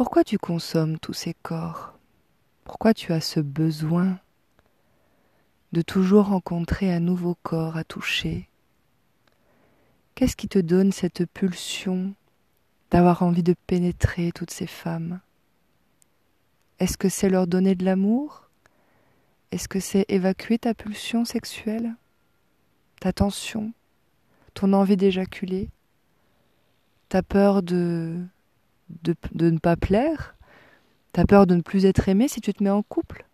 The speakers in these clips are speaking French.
Pourquoi tu consommes tous ces corps? Pourquoi tu as ce besoin de toujours rencontrer un nouveau corps à toucher? Qu'est-ce qui te donne cette pulsion d'avoir envie de pénétrer toutes ces femmes? Est-ce que c'est leur donner de l'amour? Est-ce que c'est évacuer ta pulsion sexuelle? Ta tension? Ton envie d'éjaculer? Ta peur de, de, ne pas plaire Ta peur de ne plus être aimé si tu te mets en couple?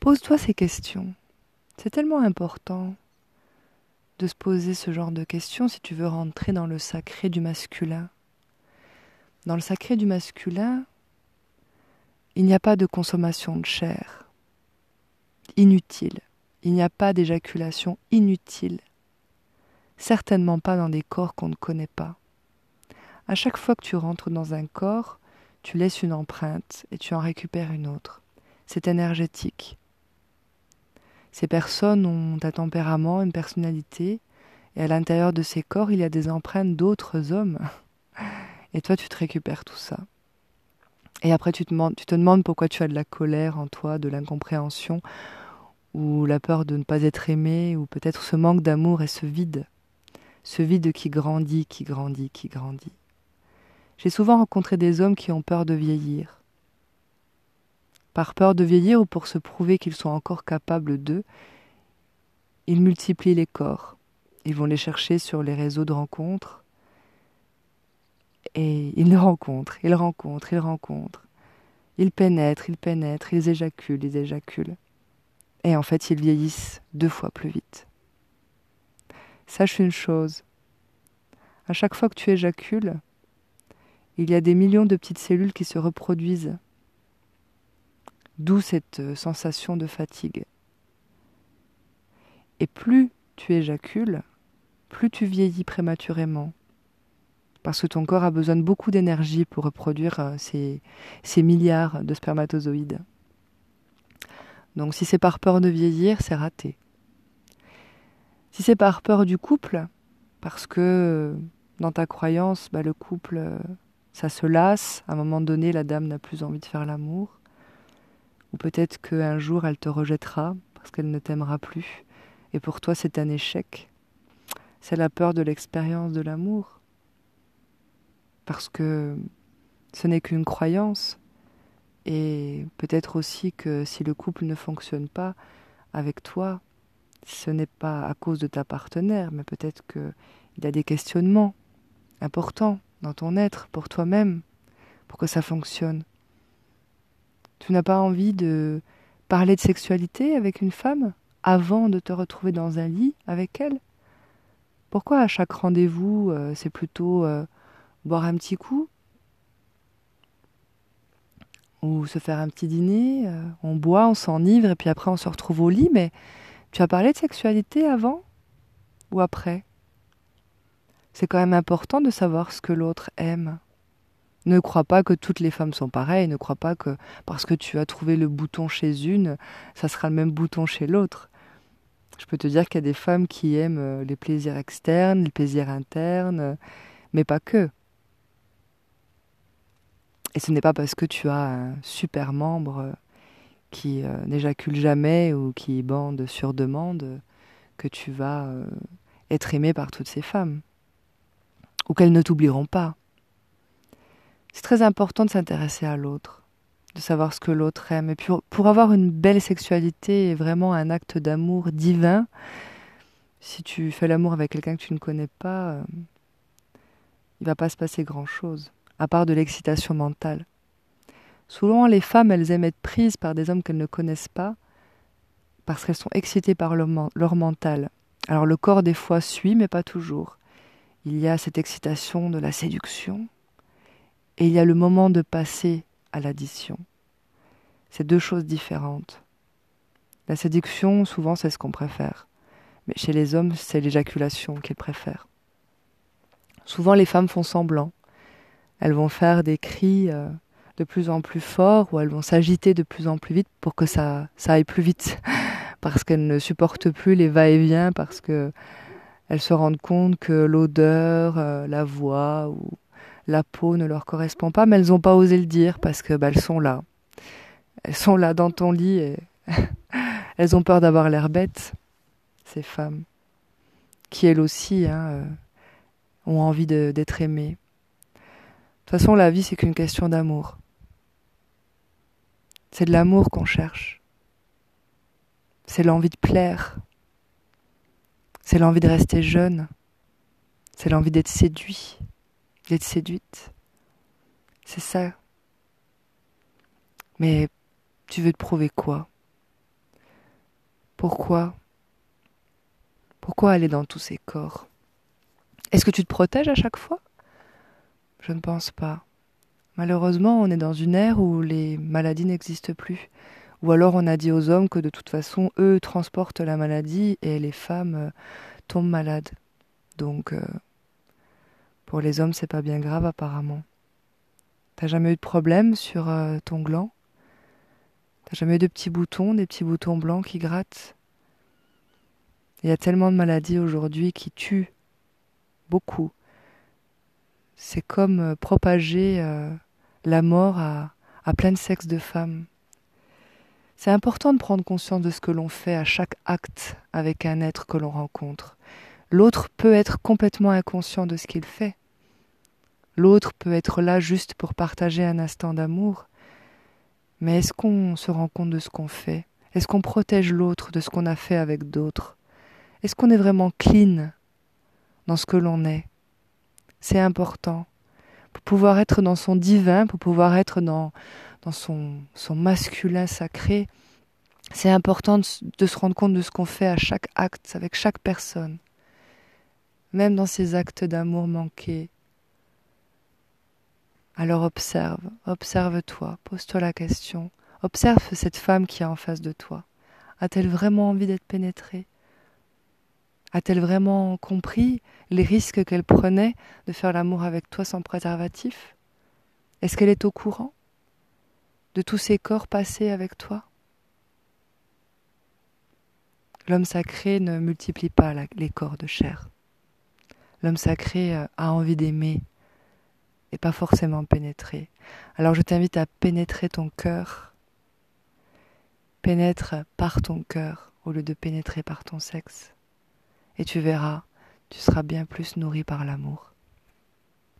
Pose-toi ces questions. C'est tellement important de se poser ce genre de questions si tu veux rentrer dans le sacré du masculin. Dans le sacré du masculin, il n'y a pas de consommation de chair inutile. Il n'y a pas d'éjaculation inutile. Certainement pas dans des corps qu'on ne connaît pas. À chaque fois que tu rentres dans un corps, tu laisses une empreinte et tu en récupères une autre. C'est énergétique. Ces personnes ont un tempérament, une personnalité, et à l'intérieur de ces corps, il y a des empreintes d'autres hommes. Et toi, tu te récupères tout ça. Et après, tu te, demandes, tu te demandes pourquoi tu as de la colère en toi, de l'incompréhension, ou la peur de ne pas être aimé, ou peut-être ce manque d'amour et ce vide. Ce vide qui grandit, qui grandit, qui grandit. J'ai souvent rencontré des hommes qui ont peur de vieillir par peur de vieillir ou pour se prouver qu'ils sont encore capables d'eux, ils multiplient les corps. Ils vont les chercher sur les réseaux de rencontres. Et ils les rencontrent, ils rencontrent, ils rencontrent. Ils pénètrent, ils pénètrent, ils éjaculent, ils éjaculent. Et en fait, ils vieillissent deux fois plus vite. Sache une chose. À chaque fois que tu éjacules, il y a des millions de petites cellules qui se reproduisent D'où cette euh, sensation de fatigue. Et plus tu éjacules, plus tu vieillis prématurément. Parce que ton corps a besoin de beaucoup d'énergie pour reproduire euh, ces, milliards de spermatozoïdes. Donc si c'est par peur de vieillir, c'est raté. Si c'est par peur du couple, parce que euh, dans ta croyance, bah, le couple, ça se lasse, à un moment donné, la dame n'a plus envie de faire l'amour, ou peut-être qu'un jour elle te rejettera parce qu'elle ne t'aimera plus. Et pour toi c'est un échec. C'est la peur de l'expérience de l'amour. Parce que ce n'est qu'une croyance. Et peut-être aussi que si le couple ne fonctionne pas avec toi, ce n'est pas à cause de ta partenaire, mais peut-être qu'il a des questionnements importants dans ton être pour toi-même, pour que ça fonctionne. Tu n'as pas envie de parler de sexualité avec une femme avant de te retrouver dans un lit avec elle? Pourquoi à chaque rendez-vous, euh, c'est plutôt euh, boire un petit coup? Ou se faire un petit dîner euh, On boit, on s'enivre et puis après on se retrouve au lit, mais tu as parlé de sexualité avant ou après? C'est quand même important de savoir ce que l'autre aime. Ne crois pas que toutes les femmes sont pareilles, ne crois pas que parce que tu as trouvé le bouton chez une, ça sera le même bouton chez l'autre. Je peux te dire qu'il y a des femmes qui aiment euh, les plaisirs externes, les plaisirs internes, mais pas que. Et ce n'est pas parce que tu as un super membre euh, qui euh, n'éjacule jamais ou qui bande sur demande que tu vas être aimé par toutes ces femmes. Ou qu'elles ne t'oublieront pas. C'est très important de s'intéresser à l'autre, de savoir ce que l'autre aime. Et puis pour, avoir une belle sexualité et vraiment un acte d'amour divin, si tu fais l'amour avec quelqu'un que tu ne connais pas, euh, il va pas se passer grand-chose, à part de l'excitation mentale. Souvent, les femmes, elles aiment être prises par des hommes qu'elles ne connaissent pas, parce qu'elles sont excitées par leur mental. Alors le corps, des fois, suit, mais pas toujours. Il y a cette excitation de la séduction, et il y a le moment de passer à l'addition. C'est deux choses différentes. La séduction, souvent, c'est ce qu'on préfère. Mais chez les hommes, c'est l'éjaculation qu'ils préfèrent. Souvent, les femmes font semblant. Elles vont faire des cris euh, de plus en plus forts ou elles vont s'agiter de plus en plus vite pour que ça, ça aille plus vite. parce qu'elles ne supportent plus les va-et-vient, parce qu'elles se rendent compte que l'odeur, euh, la voix ou la peau ne leur correspond pas, mais elles n'ont pas osé le dire parce que bah, elles sont là. Elles sont là dans ton lit et elles ont peur d'avoir l'air bête, ces femmes, qui elles aussi hein, euh, ont envie d'être aimées. De toute façon, la vie, c'est qu'une question d'amour. C'est de l'amour qu'on cherche. C'est l'envie de plaire. C'est l'envie de rester jeune. C'est l'envie d'être séduit, d'être séduite. C'est ça. Mais tu veux te prouver quoi? Pourquoi? Pourquoi aller dans tous ces corps? Est-ce que tu te protèges à chaque fois? Je ne pense pas. Malheureusement, on est dans une ère où les maladies n'existent plus. Ou alors on a dit aux hommes que de toute façon, eux transportent la maladie et les femmes euh, tombent malades. Donc, euh, pour les hommes, c'est pas bien grave apparemment. T'as jamais eu de problème sur euh, ton gland? T'as jamais eu de petits boutons, des petits boutons blancs qui grattent? Il y a tellement de maladies aujourd'hui qui tuent beaucoup. C'est comme propager la mort à, à plein de sexes de femmes. C'est important de prendre conscience de ce que l'on fait à chaque acte avec un être que l'on rencontre. L'autre peut être complètement inconscient de ce qu'il fait. L'autre peut être là juste pour partager un instant d'amour. Mais est-ce qu'on se rend compte de ce qu'on fait? Est-ce qu'on protège l'autre de ce qu'on a fait avec d'autres? Est-ce qu'on est vraiment clean dans ce que l'on est? C'est important. Pour pouvoir être dans son divin, pour pouvoir être dans, dans son, masculin sacré, c'est important de, de se rendre compte de ce qu'on fait à chaque acte, avec chaque personne même dans ces actes d'amour manqués. Alors observe, observe-toi, pose-toi la question, observe cette femme qui est en face de toi. A-t-elle vraiment envie d'être pénétrée? A-t-elle vraiment compris les risques qu'elle prenait de faire l'amour avec toi sans préservatif? Est-ce qu'elle est au courant? De tous ces corps passés avec toi L'homme sacré ne multiplie pas les corps de chair. L'homme sacré euh, a envie d'aimer et pas forcément pénétrer. Alors je t'invite à pénétrer ton cœur. Pénètre par ton cœur au lieu de pénétrer par ton sexe. Et tu verras, tu seras bien plus nourri par l'amour.